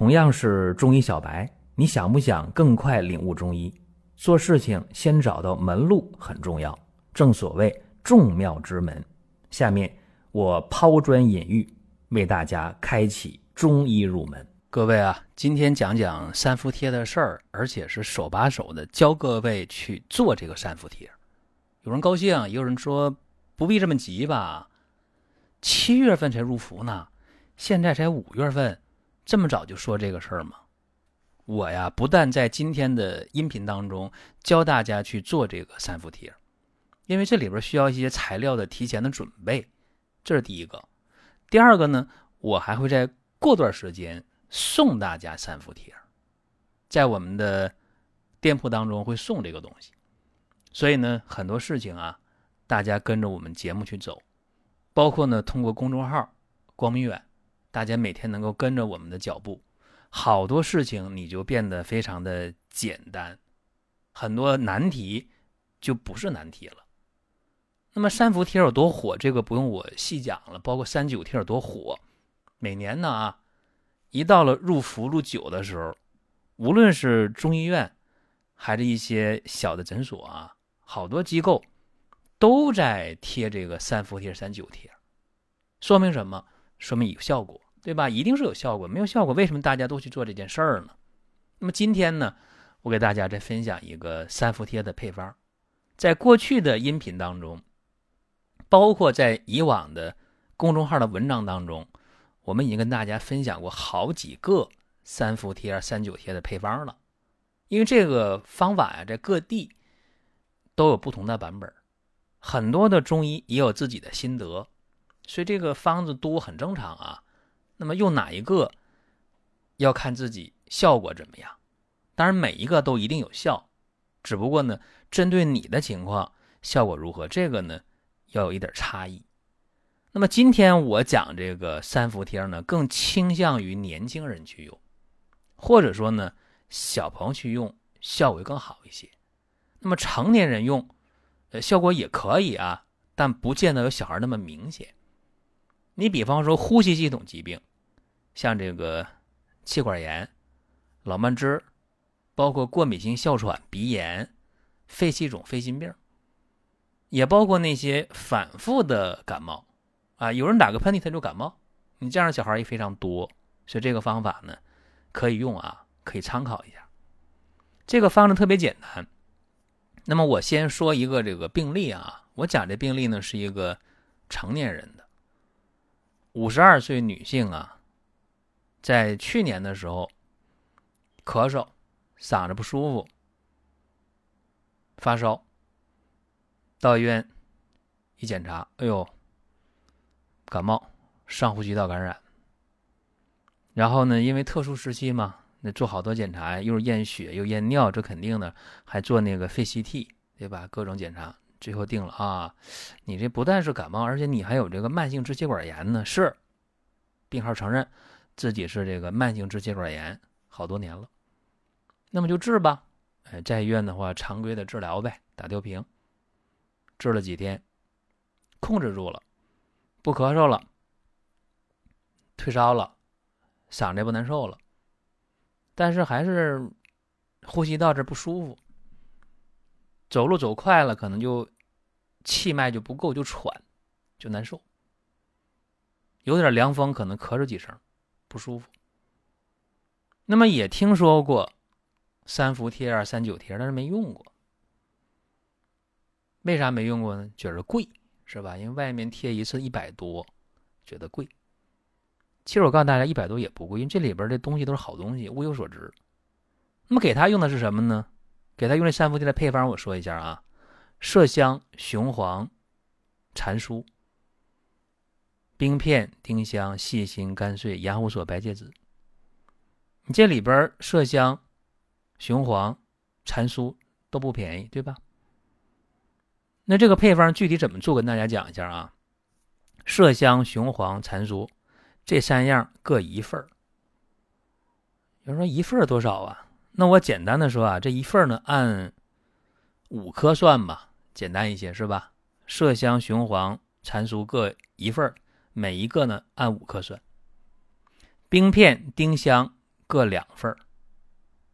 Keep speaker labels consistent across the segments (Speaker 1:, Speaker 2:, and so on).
Speaker 1: 同样是中医小白，你想不想更快领悟中医？做事情先找到门路很重要，正所谓众妙之门。下面我抛砖引玉，为大家开启中医入门。
Speaker 2: 各位啊，今天讲讲三伏贴的事儿，而且是手把手的教各位去做这个三伏贴。有人高兴，也有人说不必这么急吧？七月份才入伏呢，现在才五月份。这么早就说这个事儿吗？我呀，不但在今天的音频当中教大家去做这个三伏贴，因为这里边需要一些材料的提前的准备，这是第一个。第二个呢，我还会在过段时间送大家三伏贴，在我们的店铺当中会送这个东西。所以呢，很多事情啊，大家跟着我们节目去走，包括呢，通过公众号“光明远”。大家每天能够跟着我们的脚步，好多事情你就变得非常的简单，很多难题就不是难题了。那么三伏贴有多火，这个不用我细讲了。包括三九贴有多火，每年呢啊，一到了入伏入九的时候，无论是中医院还是一些小的诊所啊，好多机构都在贴这个三伏贴、三九贴，说明什么？说明有效果，对吧？一定是有效果，没有效果，为什么大家都去做这件事儿呢？那么今天呢，我给大家再分享一个三伏贴的配方。在过去的音频当中，包括在以往的公众号的文章当中，我们已经跟大家分享过好几个三伏贴、三九贴的配方了。因为这个方法呀，在各地都有不同的版本，很多的中医也有自己的心得。所以这个方子多很正常啊，那么用哪一个要看自己效果怎么样。当然每一个都一定有效，只不过呢，针对你的情况效果如何，这个呢要有一点差异。那么今天我讲这个三伏贴呢，更倾向于年轻人去用，或者说呢小朋友去用效果更好一些。那么成年人用，呃效果也可以啊，但不见得有小孩那么明显。你比方说呼吸系统疾病，像这个气管炎、老慢支，包括过敏性哮喘、鼻炎、肺气肿、肺心病，也包括那些反复的感冒啊，有人打个喷嚏他就感冒，你这样的小孩也非常多，所以这个方法呢可以用啊，可以参考一下。这个方子特别简单。那么我先说一个这个病例啊，我讲这病例呢是一个成年人的。五十二岁女性啊，在去年的时候，咳嗽、嗓子不舒服、发烧，到医院一检查，哎呦，感冒、上呼吸道感染。然后呢，因为特殊时期嘛，那做好多检查，又是验血又验尿，这肯定的，还做那个肺 CT，对吧？各种检查。最后定了啊，你这不但是感冒，而且你还有这个慢性支气管炎呢。是，病号承认自己是这个慢性支气管炎，好多年了。那么就治吧，哎，在医院的话，常规的治疗呗，打吊瓶。治了几天，控制住了，不咳嗽了，退烧了，嗓子也不难受了，但是还是呼吸道这不舒服。走路走快了，可能就气脉就不够，就喘，就难受。有点凉风，可能咳嗽几声，不舒服。那么也听说过三伏贴啊、三九贴，但是没用过。为啥没用过呢？觉得贵，是吧？因为外面贴一次一百多，觉得贵。其实我告诉大家，一百多也不贵，因为这里边的东西都是好东西，物有所值。那么给他用的是什么呢？给他用这三伏贴的配方，我说一下啊：麝香、雄黄、蟾酥、冰片、丁香、细辛、甘穗、羊胡索、白芥子。你这里边麝香、雄黄、蟾酥都不便宜，对吧？那这个配方具体怎么做，跟大家讲一下啊：麝香、雄黄、蟾酥这三样各一份儿。有人说一份儿多少啊？那我简单的说啊，这一份呢按五颗算吧，简单一些是吧？麝香、雄黄、蟾酥各一份每一个呢按五克算。冰片、丁香各两份。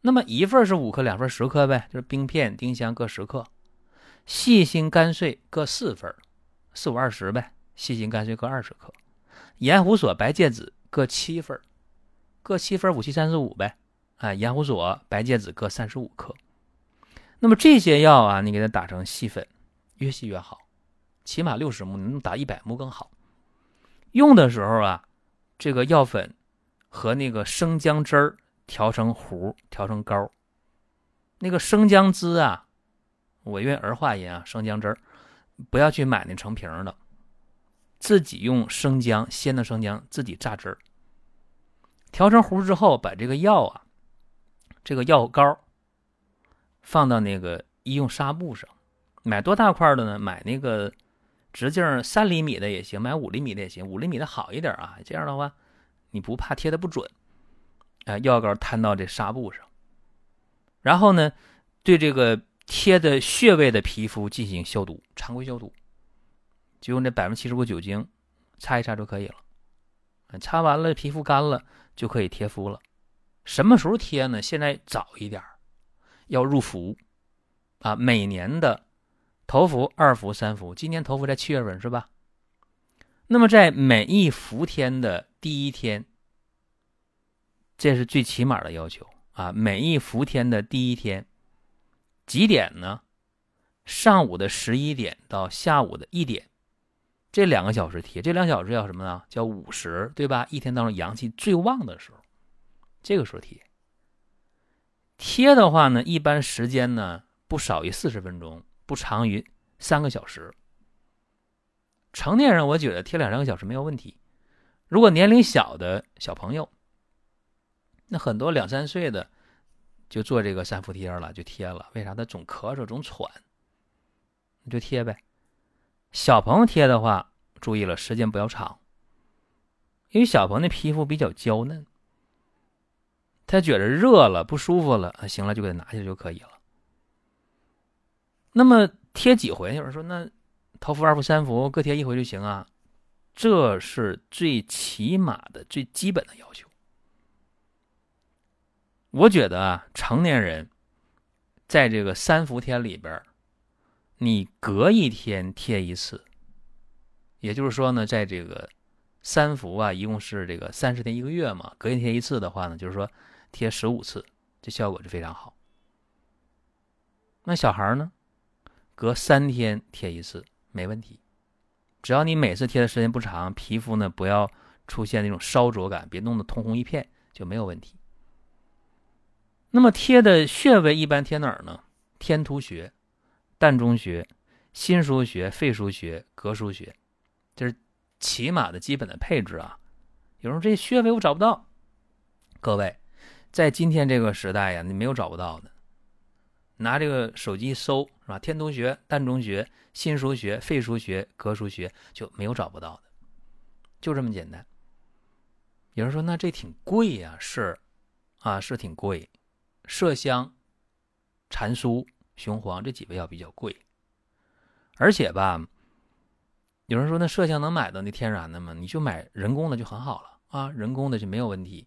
Speaker 2: 那么一份是五克，两份十克呗，就是冰片、丁香各十克，细辛干碎各四份四五二十呗，细辛干碎各二十克，盐胡索、白芥子各七份各七份五七三十五呗，啊，盐胡索、白芥子各三十五克。那么这些药啊，你给它打成细粉，越细越好，起码六十目，你能打一百目更好。用的时候啊，这个药粉和那个生姜汁儿。调成糊，调成膏。那个生姜汁啊，我用儿化音啊，生姜汁儿，不要去买那成瓶的，自己用生姜鲜的生姜自己榨汁儿，调成糊之后，把这个药啊，这个药膏放到那个医用纱布上，买多大块的呢？买那个直径三厘米的也行，买五厘米的也行，五厘米的好一点啊。这样的话，你不怕贴的不准。啊，药膏摊到这纱布上，然后呢，对这个贴的穴位的皮肤进行消毒，常规消毒，就用这百分之七十五酒精擦一擦就可以了。擦完了，皮肤干了就可以贴敷了。什么时候贴呢？现在早一点要入伏啊，每年的头伏、二伏、三伏，今年头伏在七月份是吧？那么在每一伏天的第一天。这是最起码的要求啊！每一伏天的第一天，几点呢？上午的十一点到下午的一点，这两个小时贴。这两小时叫什么呢？叫午时，对吧？一天当中阳气最旺的时候，这个时候贴。贴的话呢，一般时间呢不少于四十分钟，不长于三个小时。成年人我觉得贴两三个小时没有问题。如果年龄小的小朋友，那很多两三岁的就做这个三伏贴了，就贴了。为啥？他总咳嗽，总喘，你就贴呗。小朋友贴的话，注意了，时间不要长，因为小朋友的皮肤比较娇嫩，他觉得热了不舒服了，行了就给他拿下就可以了。那么贴几回？有人说，那头伏、二伏、三伏各贴一回就行啊？这是最起码的、最基本的要求。我觉得啊，成年人在这个三伏天里边，你隔一天贴一次，也就是说呢，在这个三伏啊，一共是这个三十天一个月嘛，隔一天一次的话呢，就是说贴十五次，这效果是非常好。那小孩呢，隔三天贴一次没问题，只要你每次贴的时间不长，皮肤呢不要出现那种烧灼感，别弄得通红一片就没有问题。那么贴的穴位一般贴哪儿呢？天突穴、膻中穴、心腧穴、肺腧穴、膈腧穴，这是起码的基本的配置啊。有人说这穴位我找不到，各位，在今天这个时代呀，你没有找不到的，拿这个手机搜是吧？天突穴、膻中穴、心腧穴、肺腧穴、膈腧穴就没有找不到的，就这么简单。有人说那这挺贵呀，是啊，是挺贵。麝香、蟾酥、雄黄这几味药比较贵，而且吧，有人说那麝香能买到那天然的吗？你就买人工的就很好了啊，人工的就没有问题。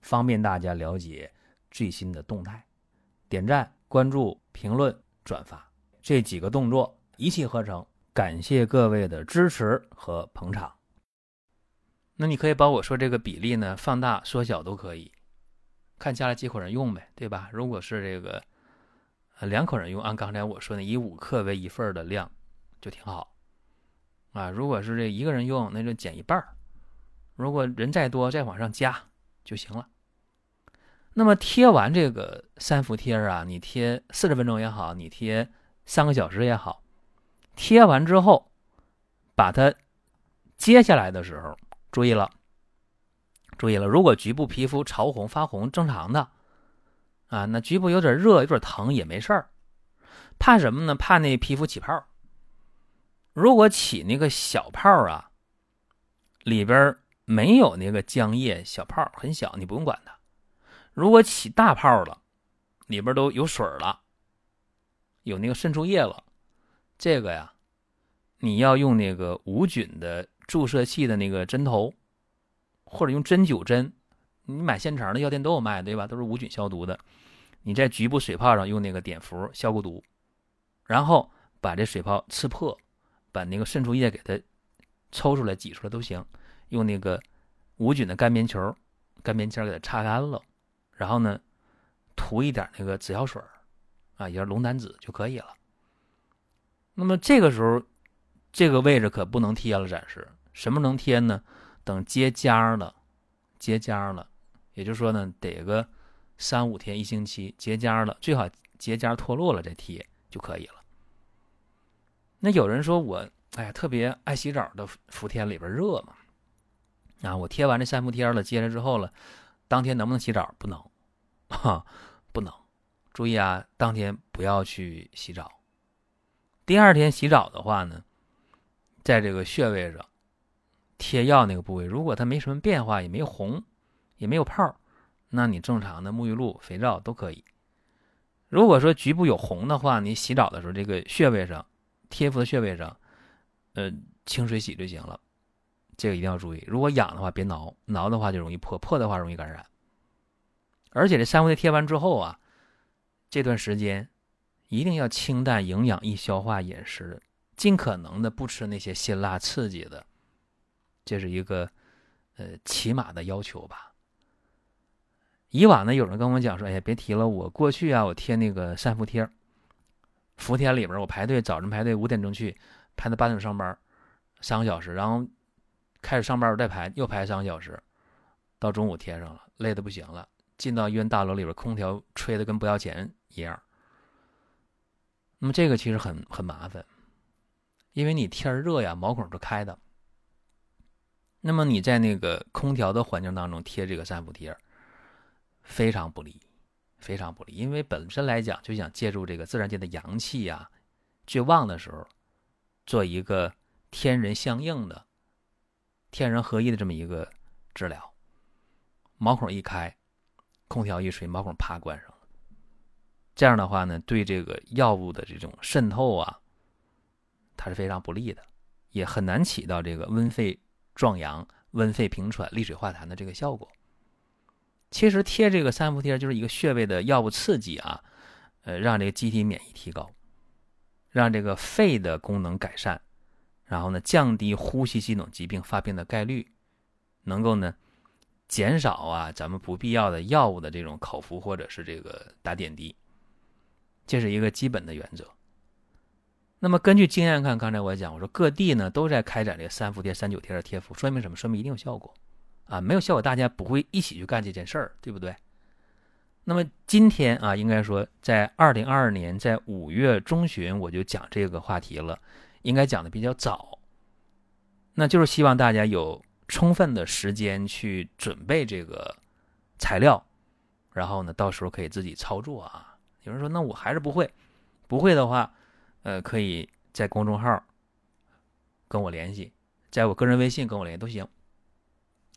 Speaker 2: 方便大家了解最新的动态。点赞、关注、评论、转发这几个动作一气呵成，感谢各位的支持和捧场。那你可以把我说这个比例呢放大、缩小都可以。看家里几口人用呗，对吧？如果是这个两口人用，按刚才我说的以五克为一份的量，就挺好啊。如果是这一个人用，那就减一半如果人再多，再往上加就行了。那么贴完这个三伏贴啊，你贴四十分钟也好，你贴三个小时也好，贴完之后，把它揭下来的时候，注意了，注意了，如果局部皮肤潮红发红，正常的啊，那局部有点热、有点疼也没事儿。怕什么呢？怕那皮肤起泡。如果起那个小泡啊，里边没有那个浆液，小泡很小，你不用管它。如果起大泡了，里边都有水了，有那个渗出液了，这个呀，你要用那个无菌的注射器的那个针头，或者用针灸针，你买现成的药店都有卖，对吧？都是无菌消毒的。你在局部水泡上用那个碘伏消过毒。然后把这水泡刺破，把那个渗出液给它抽出来、挤出来都行。用那个无菌的干棉球、干棉签给它擦干了，然后呢，涂一点那个紫药水啊，也是龙胆紫就可以了。那么这个时候，这个位置可不能贴了，暂时。什么能贴呢？等结痂了，结痂了，也就是说呢，得个三五天、一星期结痂了，最好结痂脱落了再贴就可以了。那有人说我，哎呀，特别爱洗澡的伏天里边热嘛，啊，我贴完这三伏贴了，接着之后了，当天能不能洗澡？不能，哈，不能。注意啊，当天不要去洗澡。第二天洗澡的话呢，在这个穴位上贴药那个部位，如果它没什么变化，也没有红，也没有泡，那你正常的沐浴露、肥皂都可以。如果说局部有红的话，你洗澡的时候这个穴位上。贴敷的穴位上，呃，清水洗就行了。这个一定要注意。如果痒的话，别挠，挠的话就容易破，破的话容易感染。而且这三伏贴贴完之后啊，这段时间一定要清淡、营养、易消化饮食，尽可能的不吃那些辛辣刺激的。这是一个呃起码的要求吧。以往呢，有人跟我讲说：“哎呀，别提了，我过去啊，我贴那个三伏贴。”伏天里边，我排队，早晨排队五点钟去，排到八点钟上班，三个小时，然后开始上班，我再排，又排三个小时，到中午贴上了，累得不行了。进到医院大楼里边，空调吹的跟不要钱一样。那么这个其实很很麻烦，因为你天热呀，毛孔是开的。那么你在那个空调的环境当中贴这个三伏贴，非常不利。非常不利，因为本身来讲就想借助这个自然界的阳气呀，最旺的时候，做一个天人相应的、天人合一的这么一个治疗。毛孔一开，空调一吹，毛孔啪关上了。这样的话呢，对这个药物的这种渗透啊，它是非常不利的，也很难起到这个温肺壮阳、温肺平喘、利水化痰的这个效果。其实贴这个三伏贴就是一个穴位的药物刺激啊，呃，让这个机体免疫提高，让这个肺的功能改善，然后呢，降低呼吸系统疾病发病的概率，能够呢，减少啊咱们不必要的药物的这种口服或者是这个打点滴，这是一个基本的原则。那么根据经验看，刚才我讲，我说各地呢都在开展这个三伏贴、三九贴的贴敷，说明什么？说明一定有效果。啊，没有效果，大家不会一起去干这件事儿，对不对？那么今天啊，应该说在二零二二年在五月中旬我就讲这个话题了，应该讲的比较早。那就是希望大家有充分的时间去准备这个材料，然后呢，到时候可以自己操作啊。有人说，那我还是不会，不会的话，呃，可以在公众号跟我联系，在我个人微信跟我联系都行。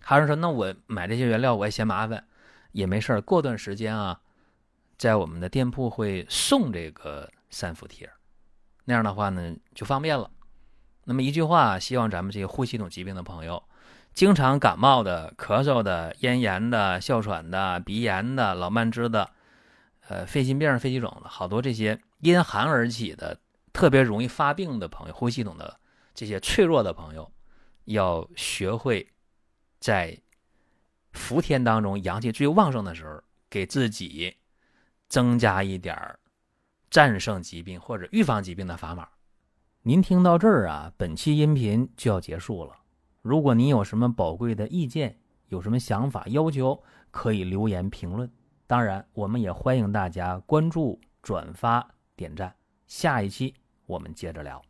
Speaker 2: 还是说，那我买这些原料我也嫌麻烦，也没事。过段时间啊，在我们的店铺会送这个三伏贴，那样的话呢就方便了。那么一句话，希望咱们这些呼吸系统疾病的朋友，经常感冒的、咳嗽的、咽炎的、哮喘的、鼻炎的、老慢支的，呃，肺心病、肺气肿的，好多这些因寒而起的、特别容易发病的朋友，呼吸系统的这些脆弱的朋友，要学会。在伏天当中，阳气最旺盛的时候，给自己增加一点儿战胜疾病或者预防疾病的砝码。
Speaker 1: 您听到这儿啊，本期音频就要结束了。如果您有什么宝贵的意见，有什么想法要求，可以留言评论。当然，我们也欢迎大家关注、转发、点赞。下一期我们接着聊。